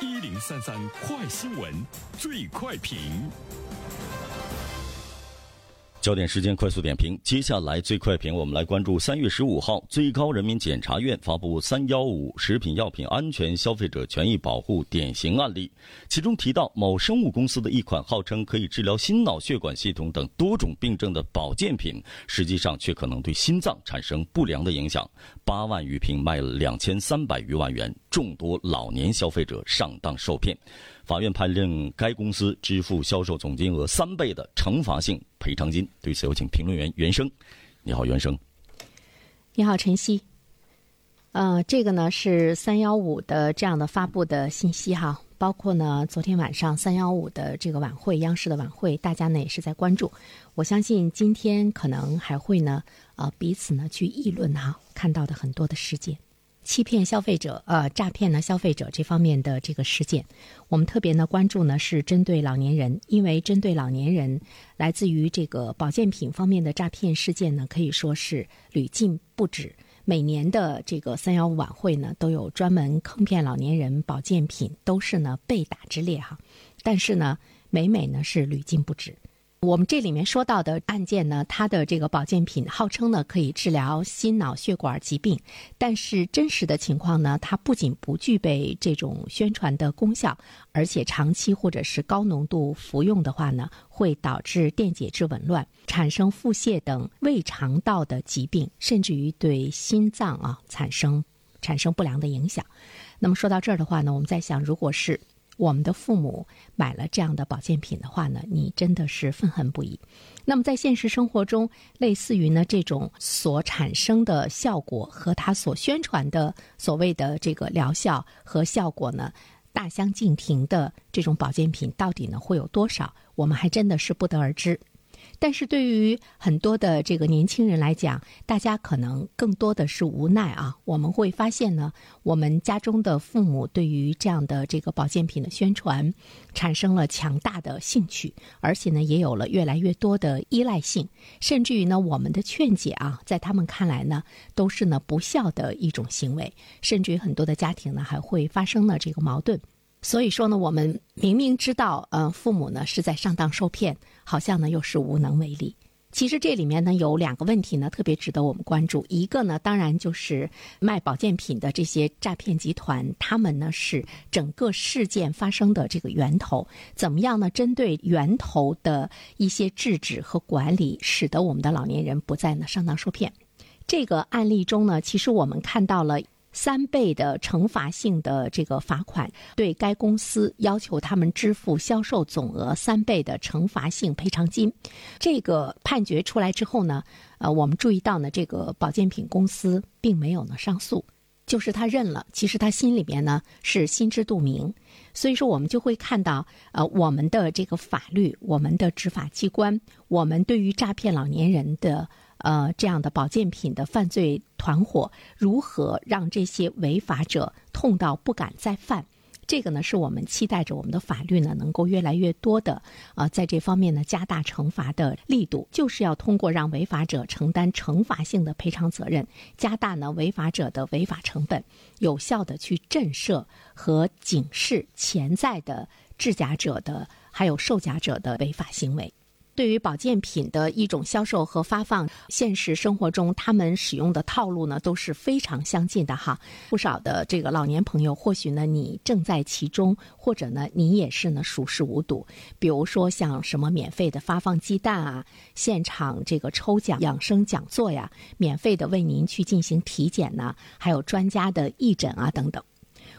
一零三三快新闻，最快评。焦点时间快速点评，接下来最快评，我们来关注三月十五号，最高人民检察院发布“三幺五”食品药品安全消费者权益保护典型案例，其中提到某生物公司的一款号称可以治疗心脑血管系统等多种病症的保健品，实际上却可能对心脏产生不良的影响，八万余瓶卖了两千三百余万元，众多老年消费者上当受骗。法院判令该公司支付销售总金额三倍的惩罚性赔偿金。对此，有请评论员袁生。你好，袁生。你好，晨曦。呃，这个呢是三幺五的这样的发布的信息哈，包括呢昨天晚上三幺五的这个晚会，央视的晚会，大家呢也是在关注。我相信今天可能还会呢呃彼此呢去议论哈，看到的很多的事件。欺骗消费者，呃，诈骗呢消费者这方面的这个事件，我们特别呢关注呢是针对老年人，因为针对老年人来自于这个保健品方面的诈骗事件呢，可以说是屡禁不止。每年的这个三幺五晚会呢，都有专门坑骗老年人保健品，都是呢被打之列哈。但是呢，每每呢是屡禁不止。我们这里面说到的案件呢，它的这个保健品号称呢可以治疗心脑血管疾病，但是真实的情况呢，它不仅不具备这种宣传的功效，而且长期或者是高浓度服用的话呢，会导致电解质紊乱，产生腹泻等胃肠道的疾病，甚至于对心脏啊产生产生不良的影响。那么说到这儿的话呢，我们在想，如果是。我们的父母买了这样的保健品的话呢，你真的是愤恨不已。那么在现实生活中，类似于呢这种所产生的效果和他所宣传的所谓的这个疗效和效果呢大相径庭的这种保健品，到底呢会有多少？我们还真的是不得而知。但是对于很多的这个年轻人来讲，大家可能更多的是无奈啊。我们会发现呢，我们家中的父母对于这样的这个保健品的宣传，产生了强大的兴趣，而且呢，也有了越来越多的依赖性，甚至于呢，我们的劝解啊，在他们看来呢，都是呢不孝的一种行为，甚至于很多的家庭呢，还会发生了这个矛盾。所以说呢，我们明明知道，嗯，父母呢是在上当受骗，好像呢又是无能为力。其实这里面呢有两个问题呢，特别值得我们关注。一个呢，当然就是卖保健品的这些诈骗集团，他们呢是整个事件发生的这个源头，怎么样呢？针对源头的一些制止和管理，使得我们的老年人不再呢上当受骗。这个案例中呢，其实我们看到了。三倍的惩罚性的这个罚款，对该公司要求他们支付销售总额三倍的惩罚性赔偿金。这个判决出来之后呢，呃，我们注意到呢，这个保健品公司并没有呢上诉，就是他认了。其实他心里边呢是心知肚明，所以说我们就会看到，呃，我们的这个法律，我们的执法机关，我们对于诈骗老年人的。呃，这样的保健品的犯罪团伙如何让这些违法者痛到不敢再犯？这个呢，是我们期待着我们的法律呢能够越来越多的啊，在这方面呢加大惩罚的力度，就是要通过让违法者承担惩罚性的赔偿责任，加大呢违法者的违法成本，有效的去震慑和警示潜在的制假者的还有售假者的违法行为。对于保健品的一种销售和发放，现实生活中他们使用的套路呢都是非常相近的哈。不少的这个老年朋友，或许呢你正在其中，或者呢你也是呢熟视无睹。比如说像什么免费的发放鸡蛋啊，现场这个抽奖养生讲座呀，免费的为您去进行体检呐，还有专家的义诊啊等等。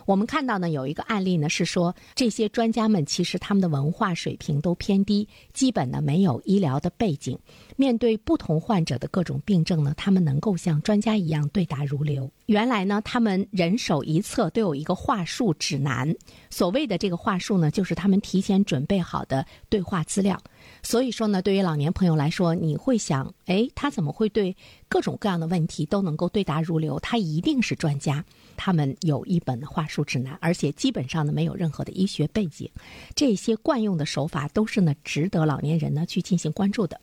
我们看到呢，有一个案例呢，是说这些专家们其实他们的文化水平都偏低，基本呢没有医疗的背景。面对不同患者的各种病症呢，他们能够像专家一样对答如流。原来呢，他们人手一册都有一个话术指南。所谓的这个话术呢，就是他们提前准备好的对话资料。所以说呢，对于老年朋友来说，你会想，哎，他怎么会对各种各样的问题都能够对答如流？他一定是专家。他们有一本话术指南，而且基本上呢没有任何的医学背景。这些惯用的手法都是呢值得老年人呢去进行关注的。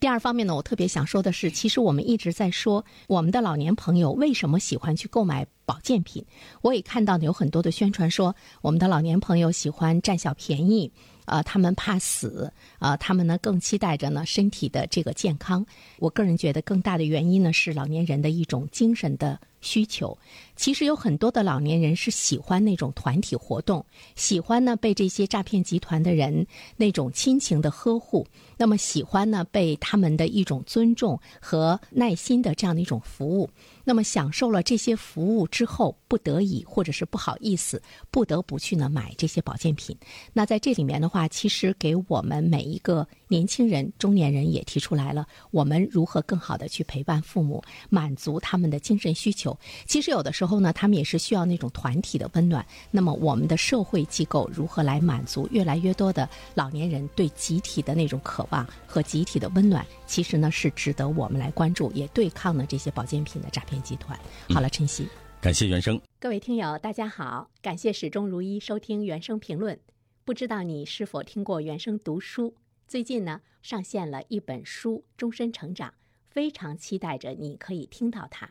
第二方面呢，我特别想说的是，其实我们一直在说，我们的老年朋友为什么喜欢去购买保健品。我也看到呢，有很多的宣传说，我们的老年朋友喜欢占小便宜。啊，他们怕死啊，他们呢更期待着呢身体的这个健康。我个人觉得，更大的原因呢是老年人的一种精神的需求。其实有很多的老年人是喜欢那种团体活动，喜欢呢被这些诈骗集团的人那种亲情的呵护，那么喜欢呢被他们的一种尊重和耐心的这样的一种服务。那么享受了这些服务之后，不得已或者是不好意思，不得不去呢买这些保健品。那在这里面的话，其实给我们每一个年轻人、中年人也提出来了，我们如何更好的去陪伴父母，满足他们的精神需求。其实有的时候呢，他们也是需要那种团体的温暖。那么我们的社会机构如何来满足越来越多的老年人对集体的那种渴望和集体的温暖？其实呢，是值得我们来关注，也对抗呢这些保健品的诈骗。集团，好了，晨曦，感谢原生。各位听友，大家好，感谢始终如一收听原生评论。不知道你是否听过原生读书？最近呢，上线了一本书《终身成长》，非常期待着你可以听到它。《